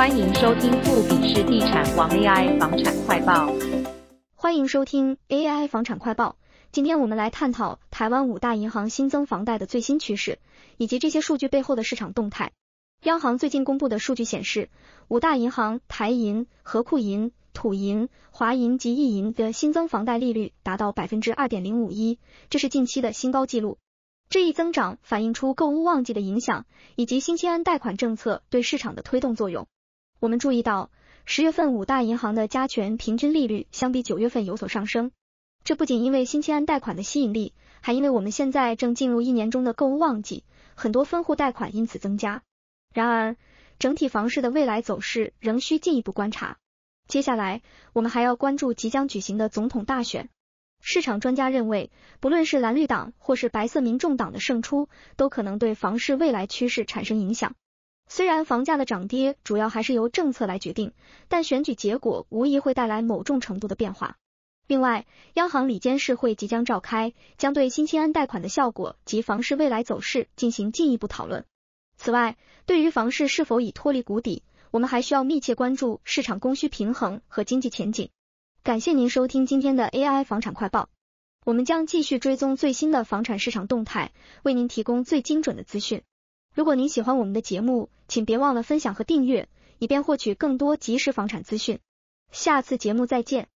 欢迎收听富比士地产王 AI 房产快报。欢迎收听 AI 房产快报。今天我们来探讨台湾五大银行新增房贷的最新趋势，以及这些数据背后的市场动态。央行最近公布的数据显示，五大银行台银、和库银、土银、华银及易银的新增房贷利率达到百分之二点零五一，这是近期的新高纪录。这一增长反映出购屋旺季的影响，以及新青安贷款政策对市场的推动作用。我们注意到，十月份五大银行的加权平均利率相比九月份有所上升。这不仅因为新签安贷款的吸引力，还因为我们现在正进入一年中的购物旺季，很多分户贷款因此增加。然而，整体房市的未来走势仍需进一步观察。接下来，我们还要关注即将举行的总统大选。市场专家认为，不论是蓝绿党或是白色民众党的胜出，都可能对房市未来趋势产生影响。虽然房价的涨跌主要还是由政策来决定，但选举结果无疑会带来某种程度的变化。另外，央行里监事会即将召开，将对新青安贷款的效果及房市未来走势进行进一步讨论。此外，对于房市是否已脱离谷底，我们还需要密切关注市场供需平衡和经济前景。感谢您收听今天的 AI 房产快报，我们将继续追踪最新的房产市场动态，为您提供最精准的资讯。如果您喜欢我们的节目，请别忘了分享和订阅，以便获取更多即时房产资讯。下次节目再见。